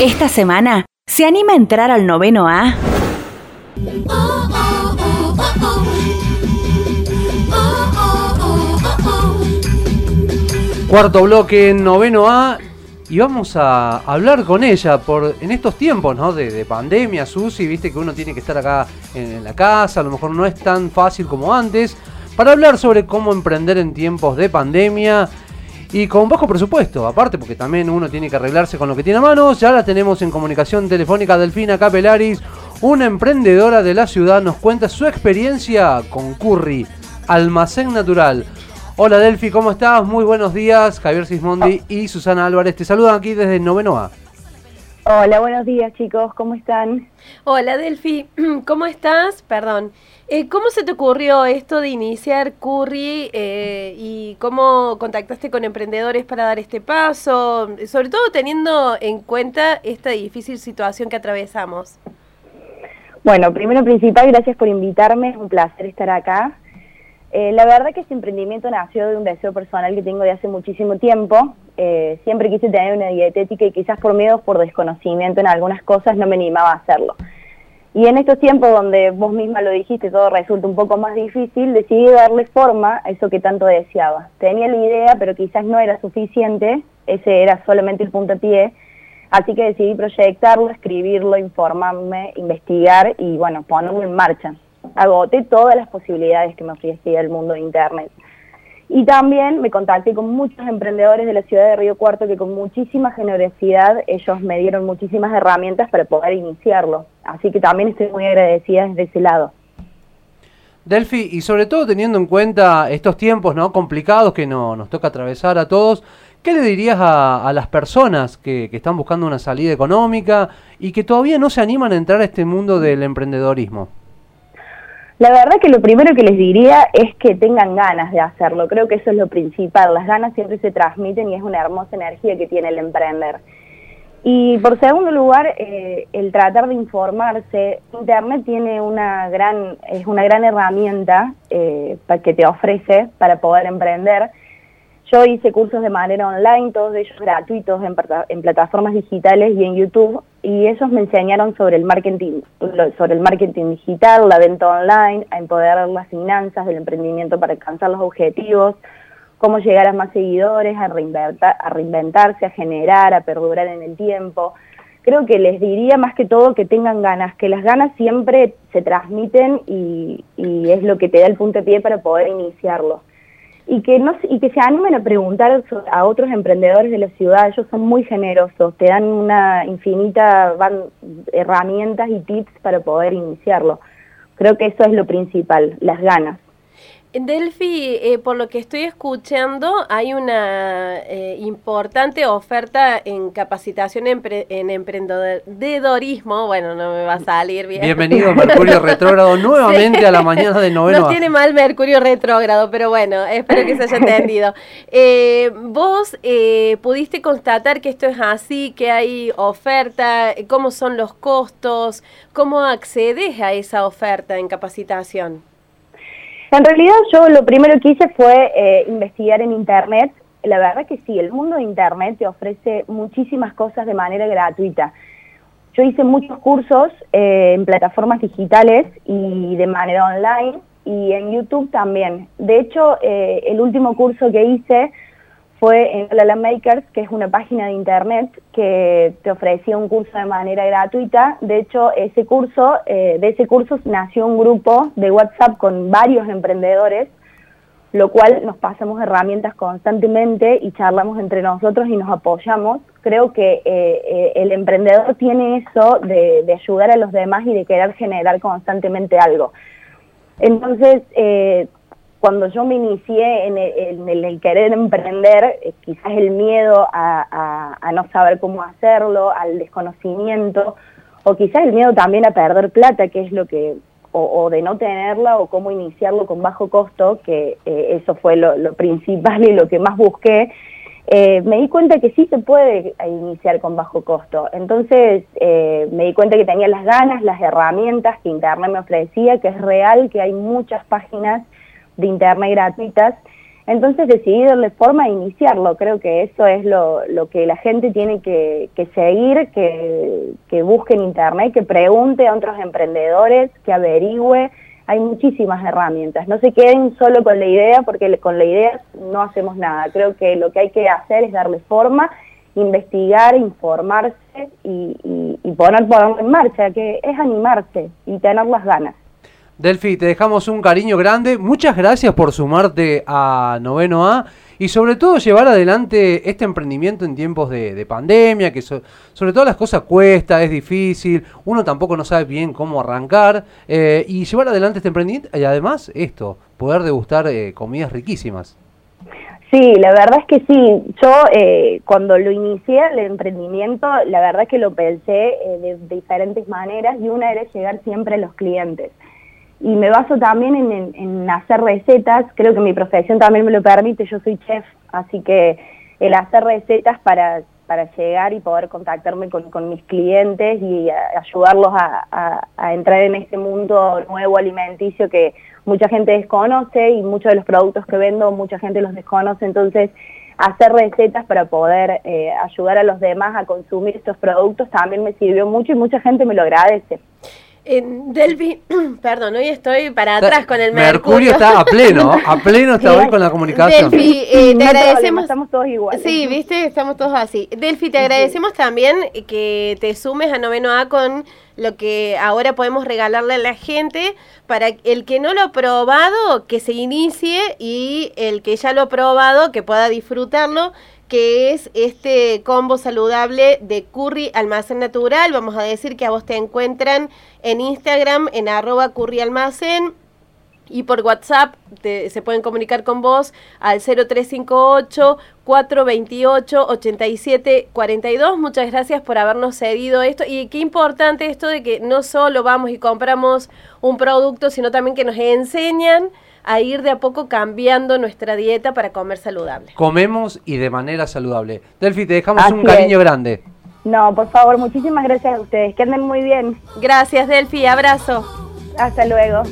Esta semana, ¿se anima a entrar al noveno A? Cuarto bloque, noveno A, y vamos a hablar con ella por en estos tiempos ¿no? de, pandemia, Susi, viste que uno tiene que estar acá en, la casa, a lo mejor no es tan fácil como antes, para hablar sobre cómo emprender en tiempos de pandemia y con bajo presupuesto, aparte porque también uno tiene que arreglarse con lo que tiene a mano, ya la tenemos en comunicación telefónica Delfina Capelaris, una emprendedora de la ciudad, nos cuenta su experiencia con Curry, almacén natural. Hola Delfi, ¿cómo estás? Muy buenos días. Javier Sismondi y Susana Álvarez te saludan aquí desde el Noveno A. Hola, buenos días chicos, ¿cómo están? Hola Delfi, ¿cómo estás? Perdón. Eh, ¿Cómo se te ocurrió esto de iniciar Curry eh, y cómo contactaste con emprendedores para dar este paso? Sobre todo teniendo en cuenta esta difícil situación que atravesamos. Bueno, primero principal, gracias por invitarme, es un placer estar acá. Eh, la verdad que este emprendimiento nació de un deseo personal que tengo de hace muchísimo tiempo. Eh, siempre quise tener una dietética y quizás por miedo, por desconocimiento en algunas cosas, no me animaba a hacerlo. Y en estos tiempos donde vos misma lo dijiste, todo resulta un poco más difícil, decidí darle forma a eso que tanto deseaba. Tenía la idea, pero quizás no era suficiente, ese era solamente el puntapié, así que decidí proyectarlo, escribirlo, informarme, investigar y bueno, ponerlo en marcha agoté todas las posibilidades que me ofrecía el mundo de Internet. Y también me contacté con muchos emprendedores de la ciudad de Río Cuarto que con muchísima generosidad ellos me dieron muchísimas herramientas para poder iniciarlo. Así que también estoy muy agradecida desde ese lado. Delphi, y sobre todo teniendo en cuenta estos tiempos ¿no? complicados que no, nos toca atravesar a todos, ¿qué le dirías a, las personas que están buscando una salida económica y que todavía no se animan a entrar a este mundo del emprendedorismo? La verdad que lo primero que les diría es que tengan ganas de hacerlo, creo que eso es lo principal, las ganas siempre se transmiten y es una hermosa energía que tiene el emprender. Y por segundo lugar, eh, el tratar de informarse, Internet tiene una gran, es una gran herramienta eh, que te ofrece para poder emprender, yo hice cursos de manera online, todos ellos gratuitos en, plataformas digitales y en YouTube, y ellos me enseñaron sobre el marketing, sobre el marketing digital, la venta online, a empoderar las finanzas del emprendimiento para alcanzar los objetivos, cómo llegar a más seguidores, a, reinventarse, a generar, a perdurar en el tiempo. Creo que les diría más que todo que tengan ganas, que las ganas siempre se transmiten y, es lo que te da el pie para poder iniciarlo y que, no, y que se animen a preguntar a otros emprendedores de la ciudad, ellos son muy generosos, te dan una infinita van, herramientas y tips para poder iniciarlo. Creo que eso es lo principal, las ganas. Delphi, eh, por lo que estoy escuchando, hay una eh, importante oferta en capacitación en emprendedorismo. Bueno, no me va a salir bien. Bienvenido Mercurio Retrógrado nuevamente a la mañana de noveno. No tiene mal Mercurio Retrógrado, pero bueno, espero que se haya entendido. Eh, vos pudiste constatar que esto es así, que hay oferta, cómo son los costos, cómo accedes a esa oferta en capacitación. En realidad yo lo primero que hice fue eh, investigar en Internet. La verdad que sí, el mundo de Internet te ofrece muchísimas cosas de manera gratuita. Yo hice muchos cursos eh, en plataformas digitales y de manera online y en YouTube también. De hecho, eh, el último curso que hice fue en Lala Makers, que es una página de internet que te ofrecía un curso de manera gratuita. De hecho, ese curso, eh, de ese curso nació un grupo de WhatsApp con varios emprendedores, lo cual nos pasamos herramientas constantemente y charlamos entre nosotros y nos apoyamos. Creo que eh, eh, el emprendedor tiene eso de, de, ayudar a los demás y de querer generar constantemente algo. Entonces, cuando yo me inicié en el, querer emprender, eh, quizás el miedo a, no saber cómo hacerlo, al desconocimiento, o quizás el miedo también a perder plata, que es lo que, o, de no tenerla, o cómo iniciarlo con bajo costo, que eh, eso fue lo, principal y lo que más busqué, eh, me di cuenta que sí se puede iniciar con bajo costo. Entonces me di cuenta que tenía las ganas, las herramientas que Internet me ofrecía, que es real, que hay muchas páginas de internet gratuitas. Entonces decidí darle forma a iniciarlo, creo que eso es lo, lo que la gente tiene que, que seguir, que, que busque en internet, que pregunte a otros emprendedores, que averigüe, hay muchísimas herramientas, no se queden solo con la idea porque con la idea no hacemos nada, creo que lo que hay que hacer es darle forma, investigar, informarse y, y, poner, ponerlo en marcha, que es animarse y tener las ganas. Delfi, te dejamos un cariño grande. Muchas gracias por sumarte a Noveno A y sobre todo llevar adelante este emprendimiento en tiempos de, pandemia, que sobre todo las cosas cuesta, es difícil, uno tampoco no sabe bien cómo arrancar eh, y llevar adelante este emprendimiento y además esto, poder degustar eh, comidas riquísimas. Sí, la verdad es que sí. Yo eh, cuando lo inicié el emprendimiento, la verdad es que lo pensé de diferentes maneras y una era llegar siempre a los clientes y me baso también en, hacer recetas, creo que mi profesión también me lo permite, yo soy chef, así que el hacer recetas para, para llegar y poder contactarme con, mis clientes y ayudarlos a, entrar en este mundo nuevo alimenticio que mucha gente desconoce y muchos de los productos que vendo mucha gente los desconoce, entonces hacer recetas para poder eh, ayudar a los demás a consumir estos productos también me sirvió mucho y mucha gente me lo agradece. En Delphi, perdón, hoy estoy para atrás con el Mercurio. Mercurio está a pleno, a pleno está hoy con la comunicación. Delphi, eh, te agradecemos. estamos todos iguales. Sí, viste, estamos todos así. Delphi, te agradecemos también que te sumes a Noveno A con lo que ahora podemos regalarle a la gente para el que no lo ha probado, que se inicie y el que ya lo ha probado, que pueda disfrutarlo que es este combo saludable de curry almacén natural. Vamos a decir que a vos te encuentran en Instagram en arroba curry almacén y por WhatsApp se pueden comunicar con vos al 0358 428 8742. Muchas gracias por habernos cedido esto y qué importante esto de que no solo vamos y compramos un producto, sino también que nos enseñan a ir de a poco cambiando nuestra dieta para comer saludable. Comemos y de manera saludable. Delphi, te dejamos un cariño grande. No, por favor, muchísimas gracias a ustedes. Que anden muy bien. Gracias, Delphi. Abrazo. Hasta luego.